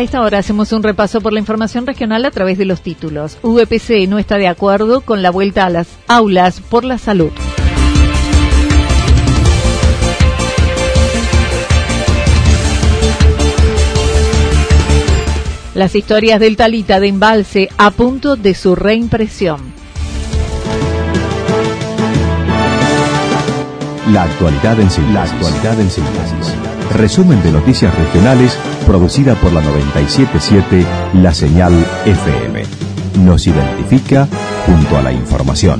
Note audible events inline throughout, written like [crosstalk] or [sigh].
A esta hora hacemos un repaso por la información regional a través de los títulos. VPC no está de acuerdo con la vuelta a las aulas por la salud. Las historias del Talita de Embalse a punto de su reimpresión. La actualidad en síntesis. La actualidad en síntesis. Resumen de noticias regionales producida por la 977 La Señal FM. Nos identifica junto a la información.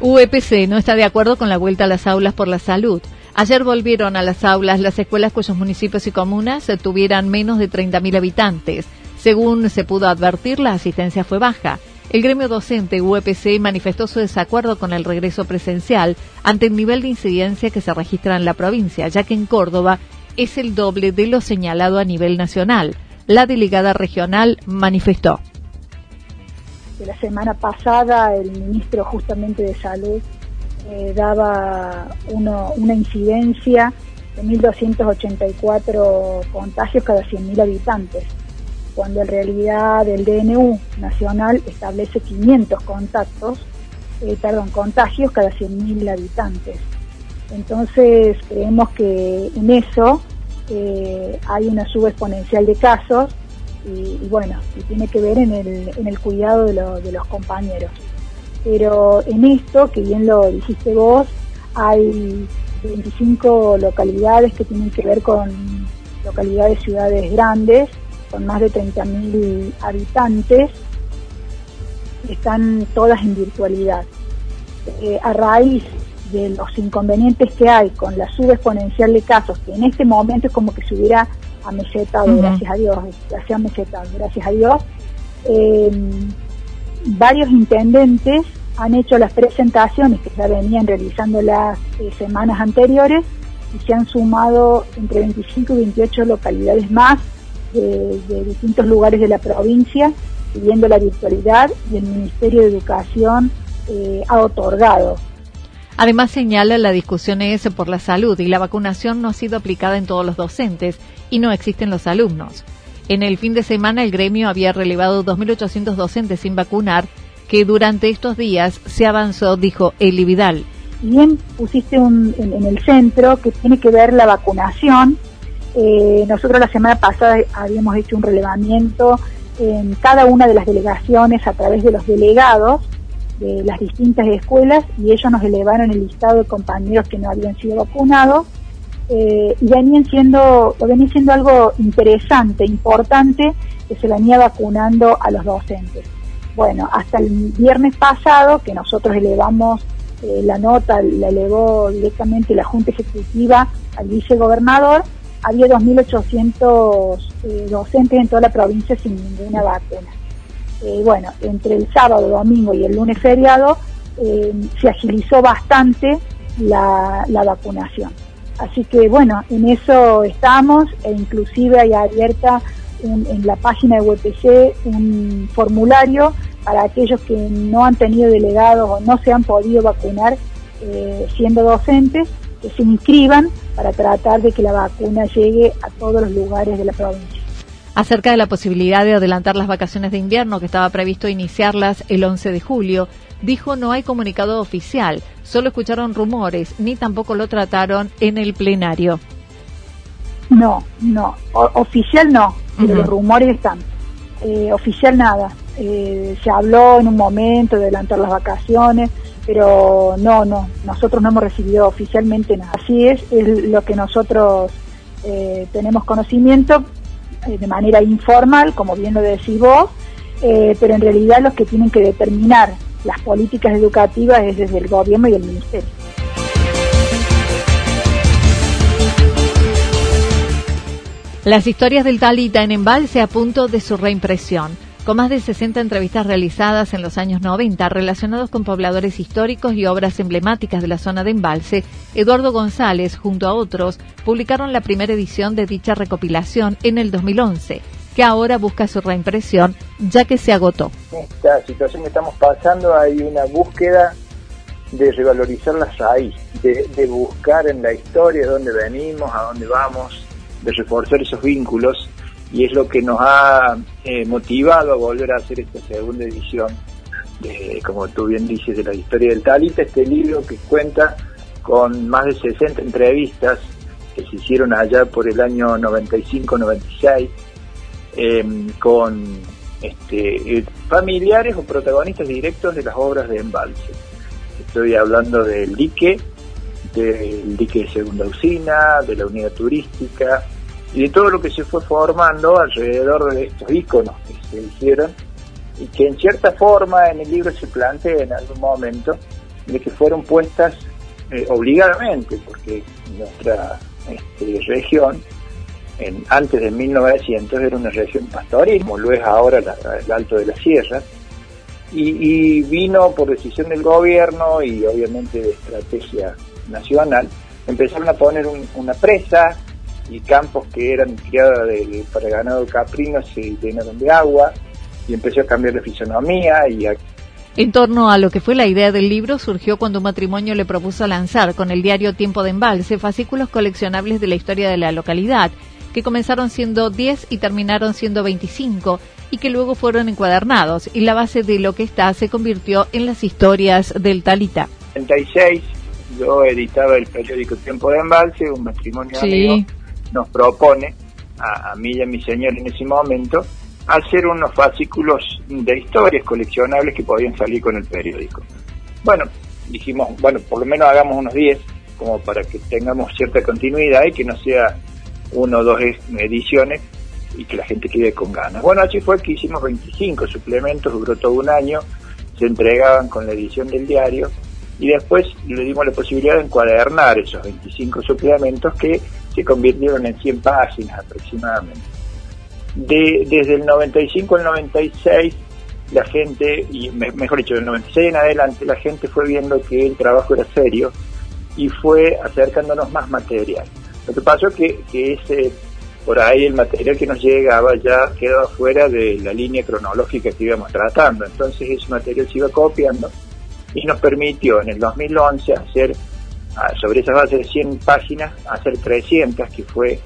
UEPC no está de acuerdo con la vuelta a las aulas por la salud. Ayer volvieron a las aulas las escuelas cuyos municipios y comunas tuvieran menos de 30.000 habitantes. Según se pudo advertir, la asistencia fue baja. El gremio docente UEPC manifestó su desacuerdo con el regreso presencial ante el nivel de incidencia que se registra en la provincia, ya que en Córdoba es el doble de lo señalado a nivel nacional. La delegada regional manifestó. La semana pasada el ministro justamente de Salud eh, daba una incidencia de 1.284 contagios cada 100.000 habitantes cuando en realidad el DNU nacional establece 500 contactos, eh, perdón, contagios cada 100.000 habitantes. Entonces creemos que en eso eh, hay una suba exponencial de casos y, bueno, y tiene que ver en el, en el cuidado de, de los compañeros. Pero en esto, que bien lo dijiste vos, hay 25 localidades que tienen que ver con localidades, ciudades grandes, con más de 30.000 habitantes, están todas en virtualidad. Eh, a raíz de los inconvenientes que hay con la subexponencial de casos, que en este momento es como que se hubiera amesetado, gracias a Dios, se amesetado, gracias a Dios, em, varios intendentes han hecho las presentaciones que ya venían realizando las eh, semanas anteriores y se han sumado entre 25 y 28 localidades más de, distintos lugares de la provincia pidiendo la virtualidad y el Ministerio de Educación eh, ha otorgado. Además señala la discusión es por la salud y la vacunación no ha sido aplicada en todos los docentes y no existen los alumnos. En el fin de semana el gremio había relevado 2.800 docentes sin vacunar que durante estos días se avanzó, dijo Eli Vidal. Bien, pusiste un, en el centro que tiene que ver la vacunación eh, nosotros la semana pasada habíamos hecho un relevamiento en cada una de las delegaciones a través de los delegados de las distintas escuelas y ellos nos elevaron el listado de compañeros que no habían sido vacunados eh, y venían siendo, venía siendo algo interesante, importante, que se venía vacunando a los docentes. Bueno, hasta el viernes pasado, que nosotros elevamos eh, la nota, la elevó directamente la Junta Ejecutiva al vicegobernador, había 2.800 eh, docentes en toda la provincia sin ninguna vacuna. Eh, bueno, entre el sábado, domingo y el lunes feriado eh, se agilizó bastante la, vacunación. Así que bueno, en eso estamos e inclusive hay abierta en la página de WPC un formulario para aquellos que no han tenido delegados o no se han podido vacunar siendo docentes, que se inscriban para tratar de que la vacuna llegue a todos los lugares de la provincia. Acerca de la posibilidad de adelantar las vacaciones de invierno que estaba previsto iniciarlas el 11 de julio, dijo no hay comunicado oficial, solo escucharon rumores, ni tampoco lo trataron en el plenario. No, no, oficial no, pero los rumores están. Eh, oficial nada. Eh, se habló en un momento de adelantar las vacaciones, pero no, no, nosotros no hemos recibido oficialmente nada. Así es, es lo que nosotros eh, tenemos conocimiento de manera informal, como bien lo decís vos, pero en realidad los que tienen que determinar las políticas educativas es desde el gobierno y el ministerio. Las historias del Talita en Embalse a punto de su reimpresión. Con más de 60 entrevistas realizadas en los años 90 relacionados con pobladores históricos y obras emblemáticas de la zona de Embalse, Eduardo González, junto a otros, publicaron la primera edición de dicha recopilación en el 2011 que ahora busca su reimpresión ya que se agotó. Esta situación que estamos pasando hay una búsqueda de revalorizar la raíz, de, buscar en la historia de dónde venimos, a dónde vamos, de reforzar esos vínculos y es lo que nos ha eh, motivado a volver a hacer esta segunda edición, de, como tú bien dices, de la historia del Talita, este libro que cuenta con más de 60 entrevistas que se hicieron allá por el año 95-96 Em, con este, eh, familiares o protagonistas directos de las obras de embalse. Estoy hablando del dique, del dique de segunda usina, de la unidad turística y de todo lo que se fue formando alrededor de estos iconos que se hicieron y que en cierta forma en el libro se plantea en algún momento de que fueron puestas eh, obligadamente, porque nuestra este, región antes de 1900 era una región pastorismo, lo es ahora el Alto de la Sierra, y, vino por decisión del gobierno y obviamente de estrategia nacional, empezaron a poner una presa y campos que eran criados para ganado caprino se llenaron de agua y empezó a cambiar la fisonomía y En torno a lo que fue la idea del libro surgió cuando un matrimonio le propuso lanzar con el diario Tiempo de Embalse fascículos coleccionables de la historia de la localidad que comenzaron siendo 10 y terminaron siendo 25 y que luego fueron encuadernados y la base de lo que está se convirtió en las historias del Talita. En 36 yo editaba el periódico Tiempo de Embalse, un matrimonio amigo nos propone a, mí y a mi señor en ese momento hacer unos fascículos de historias coleccionables que podían salir con el periódico. Bueno, dijimos, bueno, por lo menos hagamos unos 10 como para que tengamos cierta continuidad y que no sea uno o dos ediciones y que la gente quede con ganas. Bueno, así fue que hicimos 25 suplementos, duró todo un año, se entregaban con la edición del diario y después le dimos la posibilidad de encuadernar esos 25 suplementos que se convirtieron en 100 páginas aproximadamente. De, desde el 95 al 96 la gente, y mejor dicho, del 96 en adelante, la gente fue viendo que el trabajo era serio y fue acercándonos más material. Lo que pasó es que, que ese, por ahí el material que nos llegaba ya quedaba fuera de la línea cronológica que íbamos tratando. Entonces ese material se iba copiando y nos permitió en el 2011 hacer, sobre esa base de 100 páginas, hacer 300, que fue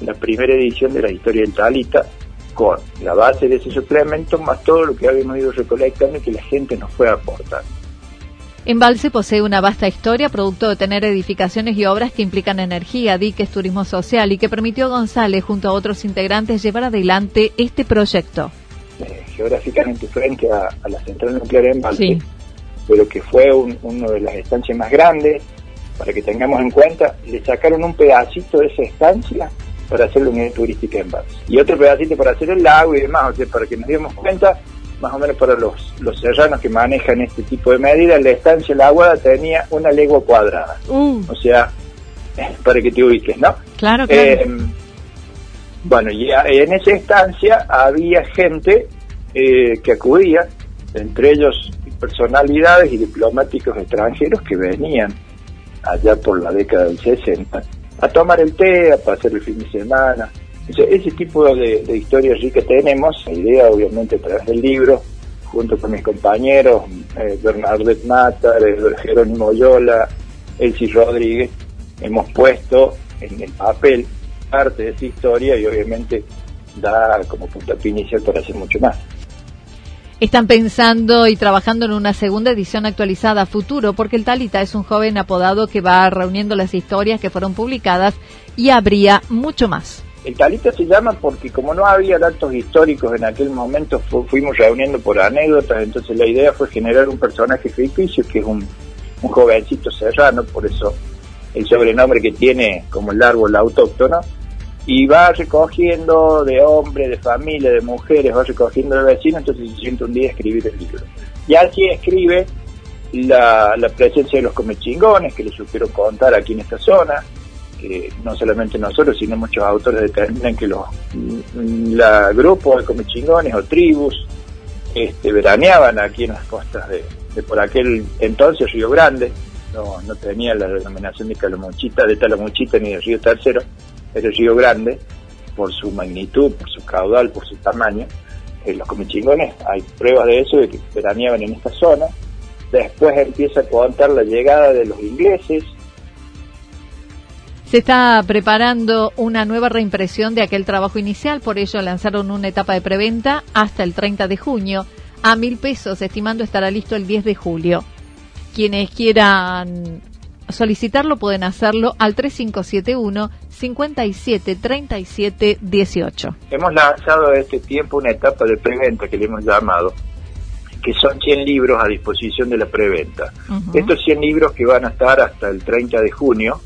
la primera edición de la historia del Talita, con la base de ese suplemento más todo lo que habíamos ido recolectando y que la gente nos fue aportando. Embalse posee una vasta historia, producto de tener edificaciones y obras que implican energía, diques, turismo social y que permitió a González, junto a otros integrantes, llevar adelante este proyecto. Eh, geográficamente frente a, la central nuclear de Embalse, pero que fue una de las estancias más grandes, para que tengamos en cuenta, le sacaron un pedacito de esa estancia para hacer la unidad turística en Embalse. Y otro pedacito para hacer el lago y demás, o sea, para que nos diéramos cuenta más o menos para los, los serranos que manejan este tipo de medidas, la estancia La Aguada tenía una legua cuadrada. Uh. O sea, [laughs] para que te ubiques, ¿no? Claro, claro. Eh, bueno, y en esa estancia había gente eh, que acudía, entre ellos personalidades y diplomáticos extranjeros que venían allá por la década del 60 a tomar el té, a pasar el fin de semana, ese, tipo de, historias ricas tenemos, la idea obviamente a través del libro, junto con mis compañeros, eh, Bernardet Matar, Jerónimo Yola, Elsie Rodríguez, hemos puesto en el papel parte de esa historia y obviamente da como puntapié inicial para hacer mucho más. Están pensando y trabajando en una segunda edición actualizada futuro porque el Talita es un joven apodado que va reuniendo las historias que fueron publicadas y habría mucho más. El Talita se llama porque como no había datos históricos en aquel momento, fuimos reuniendo por anécdotas, entonces la idea fue generar un personaje ficticio que es un, un jovencito serrano, por eso el sobrenombre que tiene como el árbol autóctono, y va recogiendo de hombres, de familia, de mujeres, va recogiendo de vecinos, entonces se siente un día a escribir el libro. Y así escribe la, presencia de los comechingones que le supieron contar aquí en esta zona, que no solamente nosotros, sino muchos autores determinan que los la grupos de comechingones o tribus este, veraneaban aquí en las costas de, de por aquel entonces Río Grande, no, no tenía la denominación de Calamuchita, de Talamuchita ni de Río Tercero, el río Grande, por su magnitud, por su caudal, por su tamaño. Eh, los comichingones, hay pruebas de eso, de que veraneaban en esta zona. Después empieza a contar la llegada de los ingleses. Se está preparando una nueva reimpresión de aquel trabajo inicial, por ello lanzaron una etapa de preventa hasta el 30 de junio a mil pesos, estimando estará listo el 10 de julio. Quienes quieran solicitarlo pueden hacerlo al 3571 57 37 18. Hemos lanzado este tiempo una etapa de preventa que le hemos llamado, que son 100 libros a disposición de la preventa. Estos 100 libros que van a estar hasta el 30 de junio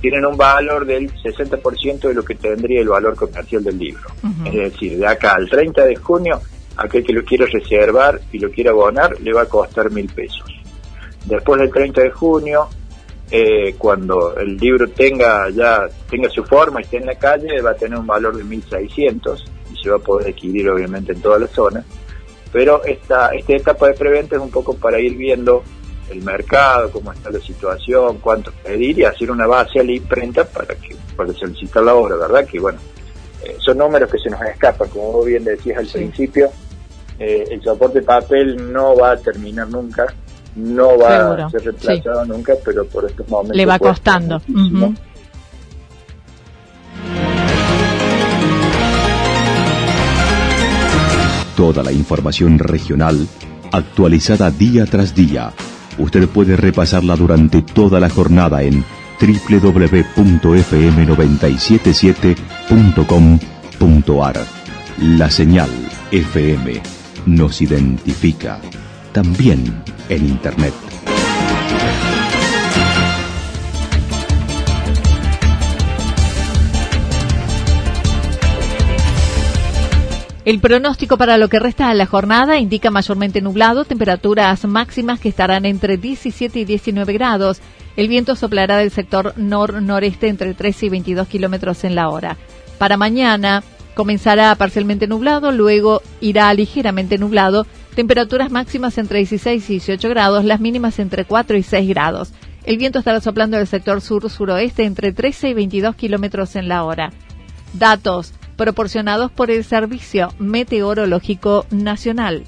tienen un valor del 60% de lo que tendría el valor comercial del libro. Es decir, de acá al 30 de junio, aquel que lo quiera reservar y lo quiera abonar, le va a costar mil pesos. Después del 30 de junio, eh, cuando el libro tenga ya tenga su forma y esté en la calle, va a tener un valor de 1.600 y se va a poder adquirir obviamente en toda la zona. Pero esta, esta etapa de preventa es un poco para ir viendo el mercado, cómo está la situación, cuánto pedir y hacer una base a la imprenta para que para solicitar la obra, ¿verdad? Que bueno, eh, son números que se nos escapan, como vos bien decías al principio, eh, el soporte papel no va a terminar nunca, no va a ser reemplazado nunca, pero por estos momentos... Le va costando. Toda la información regional actualizada día tras día. Usted puede repasarla durante toda la jornada en www.fm977.com.ar. La señal FM nos identifica también en Internet. El pronóstico para lo que resta de la jornada indica mayormente nublado, temperaturas máximas que estarán entre 17 y 19 grados. El viento soplará del sector nor-noreste entre 13 y 22 kilómetros en la hora. Para mañana comenzará parcialmente nublado, luego irá ligeramente nublado Temperaturas máximas entre 16 y 18 grados, las mínimas entre 4 y 6 grados. El viento estará soplando del sector sur-suroeste entre 13 y 22 kilómetros en la hora. Datos proporcionados por el Servicio Meteorológico Nacional.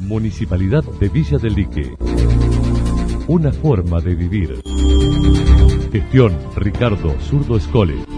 Municipalidad de Villa del Lique. Una forma de vivir. Gestión Ricardo Zurdo Escole.